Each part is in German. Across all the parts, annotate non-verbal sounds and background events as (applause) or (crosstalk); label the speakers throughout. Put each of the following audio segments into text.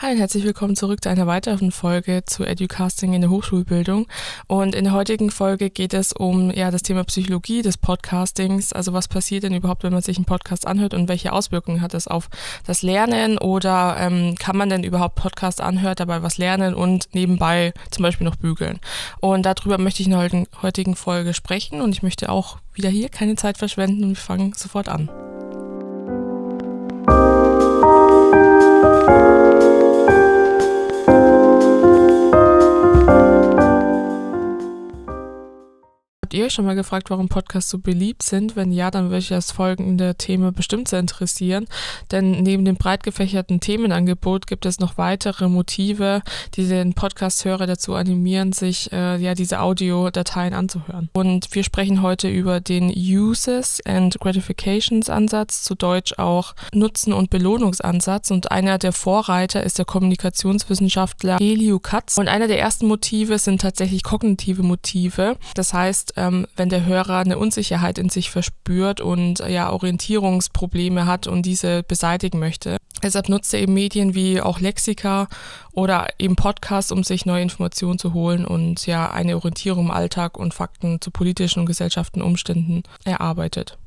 Speaker 1: Hi und herzlich willkommen zurück zu einer weiteren Folge zu Educasting in der Hochschulbildung. Und in der heutigen Folge geht es um ja, das Thema Psychologie des Podcastings. Also was passiert denn überhaupt, wenn man sich einen Podcast anhört und welche Auswirkungen hat das auf das Lernen oder ähm, kann man denn überhaupt Podcast anhören, dabei was lernen und nebenbei zum Beispiel noch bügeln. Und darüber möchte ich in der heutigen Folge sprechen und ich möchte auch wieder hier keine Zeit verschwenden und wir fangen sofort an. Euch schon mal gefragt, warum Podcasts so beliebt sind? Wenn ja, dann würde ich das folgende Thema bestimmt sehr interessieren. Denn neben dem breit gefächerten Themenangebot gibt es noch weitere Motive, die den Podcast-Hörer dazu animieren, sich äh, ja diese Audiodateien anzuhören. Und wir sprechen heute über den Uses and Gratifications Ansatz, zu Deutsch auch Nutzen- und Belohnungsansatz. Und einer der Vorreiter ist der Kommunikationswissenschaftler Elio Katz. Und einer der ersten Motive sind tatsächlich kognitive Motive. Das heißt, ähm, wenn der Hörer eine Unsicherheit in sich verspürt und äh, ja Orientierungsprobleme hat und diese beseitigen möchte. Deshalb nutzt er eben Medien wie auch Lexika oder eben Podcasts, um sich neue Informationen zu holen und ja eine Orientierung im Alltag und Fakten zu politischen und gesellschaftlichen Umständen erarbeitet.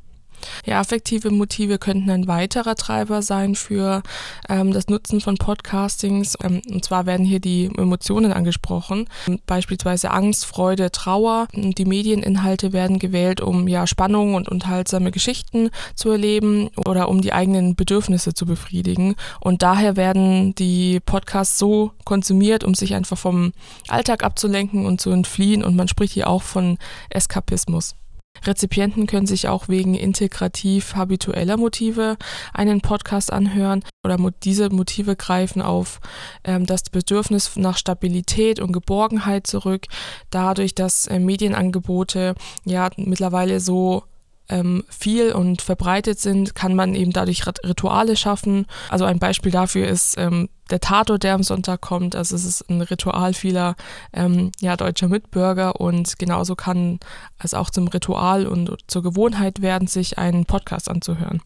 Speaker 1: Ja, affektive Motive könnten ein weiterer Treiber sein für ähm, das Nutzen von Podcastings. Ähm, und zwar werden hier die Emotionen angesprochen, beispielsweise Angst, Freude, Trauer. Die Medieninhalte werden gewählt, um ja Spannung und unterhaltsame Geschichten zu erleben oder um die eigenen Bedürfnisse zu befriedigen. Und daher werden die Podcasts so konsumiert, um sich einfach vom Alltag abzulenken und zu entfliehen. Und man spricht hier auch von Eskapismus. Rezipienten können sich auch wegen integrativ habitueller Motive einen Podcast anhören oder diese Motive greifen auf ähm, das Bedürfnis nach Stabilität und Geborgenheit zurück, dadurch, dass äh, Medienangebote ja mittlerweile so ähm, viel und verbreitet sind, kann man eben dadurch Rituale schaffen. Also ein Beispiel dafür ist ähm, der Tatort, der am Sonntag kommt. Also es ist ein Ritual vieler ähm, ja, deutscher Mitbürger und genauso kann es auch zum Ritual und zur Gewohnheit werden, sich einen Podcast anzuhören.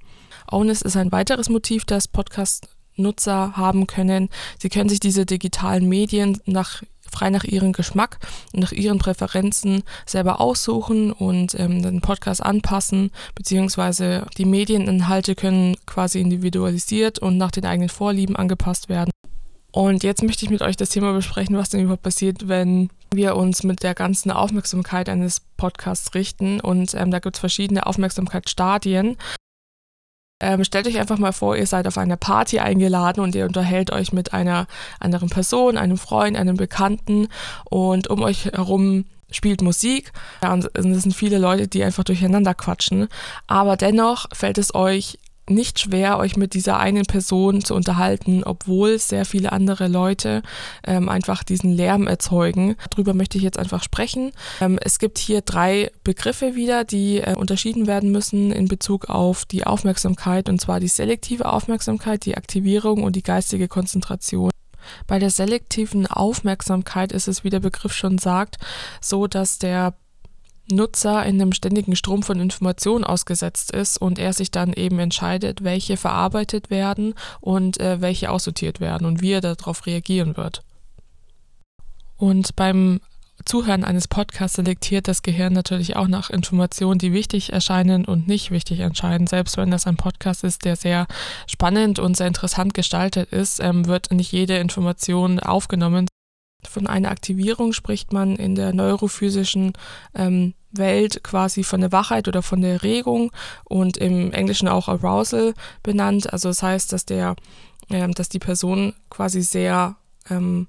Speaker 1: Onus ist ein weiteres Motiv, das Podcast Nutzer haben können. Sie können sich diese digitalen Medien nach frei nach ihrem Geschmack und nach ihren Präferenzen selber aussuchen und ähm, den Podcast anpassen, beziehungsweise die Medieninhalte können quasi individualisiert und nach den eigenen Vorlieben angepasst werden. Und jetzt möchte ich mit euch das Thema besprechen, was denn überhaupt passiert, wenn wir uns mit der ganzen Aufmerksamkeit eines Podcasts richten. Und ähm, da gibt es verschiedene Aufmerksamkeitsstadien. Ähm, stellt euch einfach mal vor, ihr seid auf einer Party eingeladen und ihr unterhält euch mit einer anderen Person, einem Freund, einem Bekannten und um euch herum spielt Musik. Ja, und es sind viele Leute, die einfach durcheinander quatschen. Aber dennoch fällt es euch nicht schwer, euch mit dieser einen Person zu unterhalten, obwohl sehr viele andere Leute ähm, einfach diesen Lärm erzeugen. Darüber möchte ich jetzt einfach sprechen. Ähm, es gibt hier drei Begriffe wieder, die äh, unterschieden werden müssen in Bezug auf die Aufmerksamkeit, und zwar die selektive Aufmerksamkeit, die Aktivierung und die geistige Konzentration. Bei der selektiven Aufmerksamkeit ist es, wie der Begriff schon sagt, so, dass der Nutzer in einem ständigen Strom von Informationen ausgesetzt ist und er sich dann eben entscheidet, welche verarbeitet werden und äh, welche aussortiert werden und wie er darauf reagieren wird. Und beim Zuhören eines Podcasts selektiert das Gehirn natürlich auch nach Informationen, die wichtig erscheinen und nicht wichtig erscheinen. Selbst wenn das ein Podcast ist, der sehr spannend und sehr interessant gestaltet ist, ähm, wird nicht jede Information aufgenommen, von einer Aktivierung spricht man in der neurophysischen ähm, Welt quasi von der Wachheit oder von der Regung und im Englischen auch Arousal benannt. Also das heißt, dass der, ähm, dass die Person quasi sehr ähm,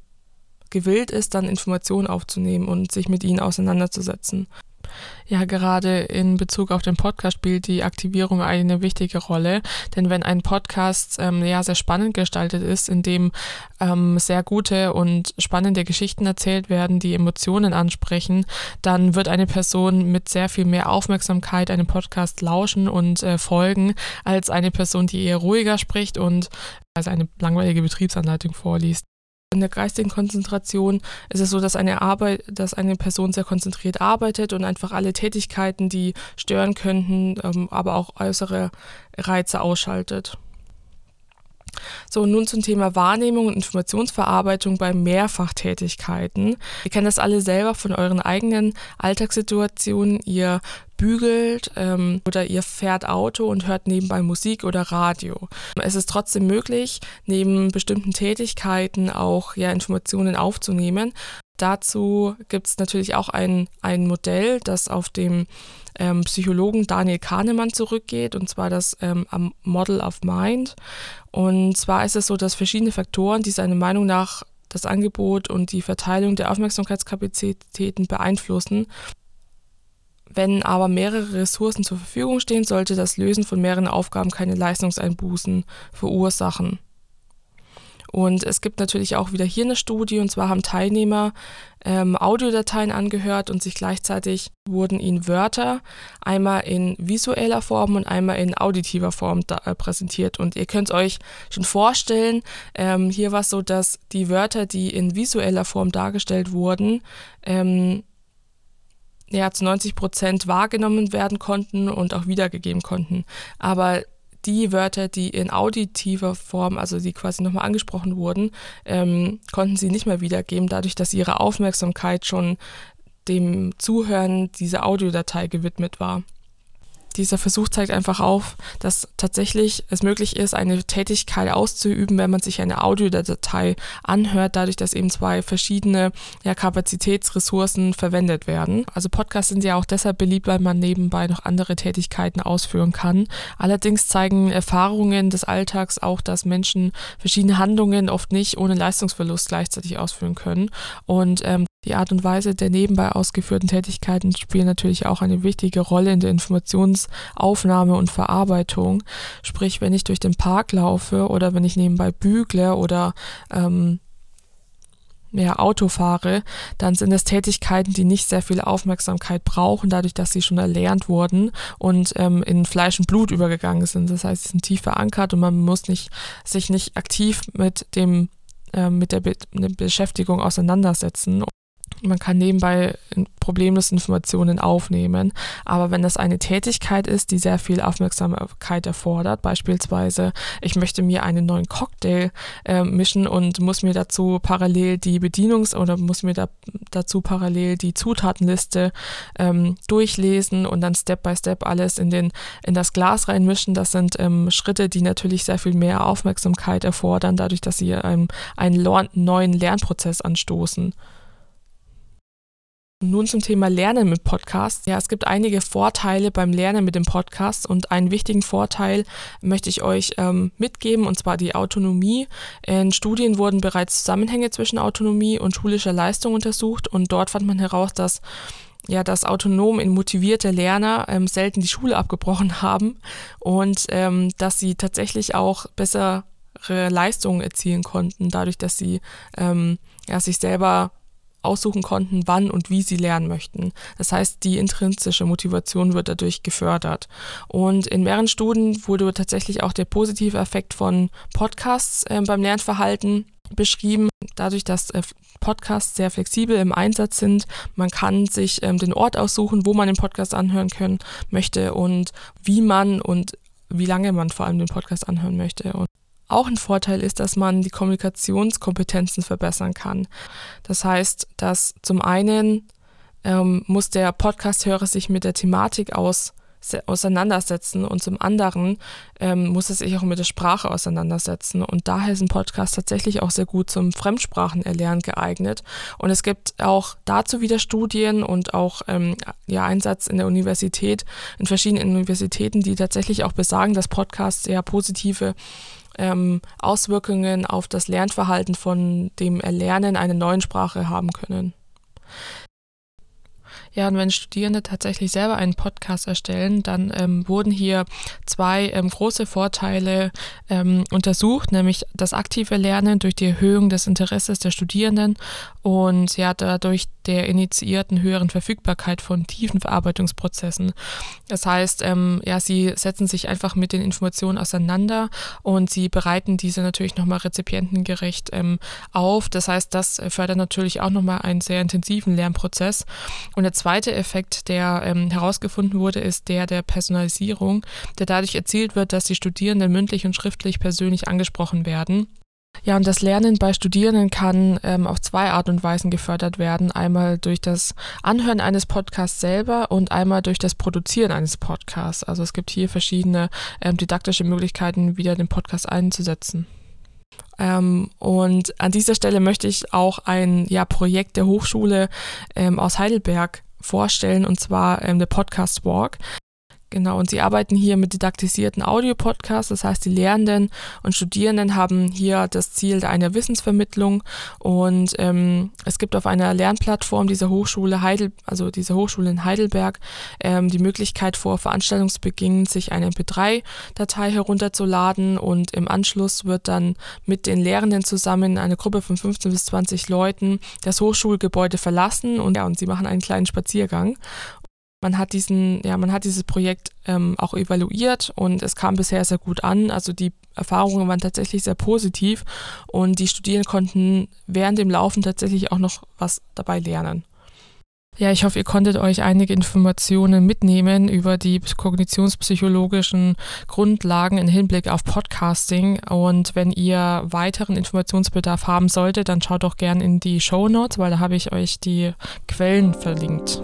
Speaker 1: gewillt ist, dann Informationen aufzunehmen und sich mit ihnen auseinanderzusetzen. Ja, gerade in Bezug auf den Podcast spielt die Aktivierung eine wichtige Rolle, denn wenn ein Podcast ähm, ja sehr spannend gestaltet ist, in dem ähm, sehr gute und spannende Geschichten erzählt werden, die Emotionen ansprechen, dann wird eine Person mit sehr viel mehr Aufmerksamkeit einem Podcast lauschen und äh, folgen, als eine Person, die eher ruhiger spricht und also eine langweilige Betriebsanleitung vorliest. In der geistigen Konzentration ist es so, dass eine Arbeit, dass eine Person sehr konzentriert arbeitet und einfach alle Tätigkeiten, die stören könnten, ähm, aber auch äußere Reize ausschaltet. So, nun zum Thema Wahrnehmung und Informationsverarbeitung bei Mehrfachtätigkeiten. Ihr kennt das alle selber von euren eigenen Alltagssituationen. Ihr bügelt ähm, oder ihr fährt Auto und hört nebenbei Musik oder Radio. Es ist trotzdem möglich, neben bestimmten Tätigkeiten auch ja, Informationen aufzunehmen. Dazu gibt es natürlich auch ein, ein Modell, das auf dem ähm, Psychologen Daniel Kahnemann zurückgeht, und zwar das ähm, Model of Mind. Und zwar ist es so, dass verschiedene Faktoren, die seiner Meinung nach das Angebot und die Verteilung der Aufmerksamkeitskapazitäten beeinflussen, wenn aber mehrere Ressourcen zur Verfügung stehen, sollte das Lösen von mehreren Aufgaben keine Leistungseinbußen verursachen. Und es gibt natürlich auch wieder hier eine Studie, und zwar haben Teilnehmer ähm, Audiodateien angehört und sich gleichzeitig wurden ihnen Wörter einmal in visueller Form und einmal in auditiver Form da, äh, präsentiert. Und ihr könnt es euch schon vorstellen, ähm, hier war es so, dass die Wörter, die in visueller Form dargestellt wurden, ähm, ja, zu 90 Prozent wahrgenommen werden konnten und auch wiedergegeben konnten. Aber die Wörter, die in auditiver Form, also die quasi nochmal angesprochen wurden, ähm, konnten sie nicht mehr wiedergeben, dadurch, dass ihre Aufmerksamkeit schon dem Zuhören dieser Audiodatei gewidmet war dieser Versuch zeigt einfach auf, dass tatsächlich es möglich ist, eine Tätigkeit auszuüben, wenn man sich eine Audiodatei anhört, dadurch, dass eben zwei verschiedene ja, Kapazitätsressourcen verwendet werden. Also Podcasts sind ja auch deshalb beliebt, weil man nebenbei noch andere Tätigkeiten ausführen kann. Allerdings zeigen Erfahrungen des Alltags auch, dass Menschen verschiedene Handlungen oft nicht ohne Leistungsverlust gleichzeitig ausführen können. Und ähm, die Art und Weise der nebenbei ausgeführten Tätigkeiten spielen natürlich auch eine wichtige Rolle in der Informationsaufnahme und Verarbeitung. Sprich, wenn ich durch den Park laufe oder wenn ich nebenbei bügle oder ähm, ja, Auto fahre, dann sind es Tätigkeiten, die nicht sehr viel Aufmerksamkeit brauchen, dadurch, dass sie schon erlernt wurden und ähm, in Fleisch und Blut übergegangen sind. Das heißt, sie sind tief verankert und man muss nicht, sich nicht aktiv mit dem äh, mit der Be Beschäftigung auseinandersetzen. Man kann nebenbei problemlos Informationen aufnehmen, aber wenn das eine Tätigkeit ist, die sehr viel Aufmerksamkeit erfordert, beispielsweise ich möchte mir einen neuen Cocktail äh, mischen und muss mir dazu parallel die Bedienungs- oder muss mir da, dazu parallel die Zutatenliste ähm, durchlesen und dann Step by Step alles in, den, in das Glas reinmischen, das sind ähm, Schritte, die natürlich sehr viel mehr Aufmerksamkeit erfordern, dadurch, dass sie ähm, einen neuen Lernprozess anstoßen. Nun zum Thema Lernen mit Podcasts. Ja, es gibt einige Vorteile beim Lernen mit dem Podcast und einen wichtigen Vorteil möchte ich euch ähm, mitgeben und zwar die Autonomie. In Studien wurden bereits Zusammenhänge zwischen Autonomie und schulischer Leistung untersucht und dort fand man heraus, dass ja, dass autonom in motivierte Lerner ähm, selten die Schule abgebrochen (laughs) haben und ähm, dass sie tatsächlich auch bessere Leistungen erzielen konnten, dadurch, dass sie ähm, ja, sich selber aussuchen konnten, wann und wie sie lernen möchten. Das heißt, die intrinsische Motivation wird dadurch gefördert. Und in mehreren Studien wurde tatsächlich auch der positive Effekt von Podcasts äh, beim Lernverhalten beschrieben. Dadurch, dass äh, Podcasts sehr flexibel im Einsatz sind, man kann sich ähm, den Ort aussuchen, wo man den Podcast anhören können möchte und wie man und wie lange man vor allem den Podcast anhören möchte. Und auch ein Vorteil ist, dass man die Kommunikationskompetenzen verbessern kann. Das heißt, dass zum einen ähm, muss der Podcast-Hörer sich mit der Thematik aus, auseinandersetzen und zum anderen ähm, muss es sich auch mit der Sprache auseinandersetzen. Und daher sind Podcasts tatsächlich auch sehr gut zum Fremdsprachenerlernen geeignet. Und es gibt auch dazu wieder Studien und auch ähm, ja, Einsatz in der Universität, in verschiedenen Universitäten, die tatsächlich auch besagen, dass Podcasts sehr positive ähm, Auswirkungen auf das Lernverhalten von dem Erlernen einer neuen Sprache haben können. Ja, und wenn Studierende tatsächlich selber einen Podcast erstellen, dann ähm, wurden hier zwei ähm, große Vorteile ähm, untersucht, nämlich das aktive Lernen durch die Erhöhung des Interesses der Studierenden und ja dadurch der initiierten höheren Verfügbarkeit von tiefen Verarbeitungsprozessen. Das heißt, ähm, ja, sie setzen sich einfach mit den Informationen auseinander und sie bereiten diese natürlich nochmal rezipientengerecht ähm, auf. Das heißt, das fördert natürlich auch nochmal einen sehr intensiven Lernprozess. Und der zweite Effekt, der ähm, herausgefunden wurde, ist der der Personalisierung, der dadurch erzielt wird, dass die Studierenden mündlich und schriftlich persönlich angesprochen werden. Ja, und das Lernen bei Studierenden kann ähm, auf zwei Art und Weisen gefördert werden. Einmal durch das Anhören eines Podcasts selber und einmal durch das Produzieren eines Podcasts. Also es gibt hier verschiedene ähm, didaktische Möglichkeiten, wieder den Podcast einzusetzen. Ähm, und an dieser Stelle möchte ich auch ein ja, Projekt der Hochschule ähm, aus Heidelberg vorstellen, und zwar ähm, der Podcast Walk. Genau, und sie arbeiten hier mit didaktisierten Audiopodcasts, das heißt, die Lehrenden und Studierenden haben hier das Ziel einer Wissensvermittlung. Und ähm, es gibt auf einer Lernplattform dieser Hochschule Heidel, also dieser Hochschule in Heidelberg, ähm, die Möglichkeit vor Veranstaltungsbeginn sich eine MP3-Datei herunterzuladen. Und im Anschluss wird dann mit den Lehrenden zusammen eine Gruppe von 15 bis 20 Leuten das Hochschulgebäude verlassen. Und ja, und sie machen einen kleinen Spaziergang man hat diesen, ja, man hat dieses Projekt ähm, auch evaluiert und es kam bisher sehr gut an. Also die Erfahrungen waren tatsächlich sehr positiv und die Studierenden konnten während dem Laufen tatsächlich auch noch was dabei lernen. Ja, ich hoffe, ihr konntet euch einige Informationen mitnehmen über die kognitionspsychologischen Grundlagen im Hinblick auf Podcasting. Und wenn ihr weiteren Informationsbedarf haben solltet, dann schaut doch gerne in die Show Notes, weil da habe ich euch die Quellen verlinkt.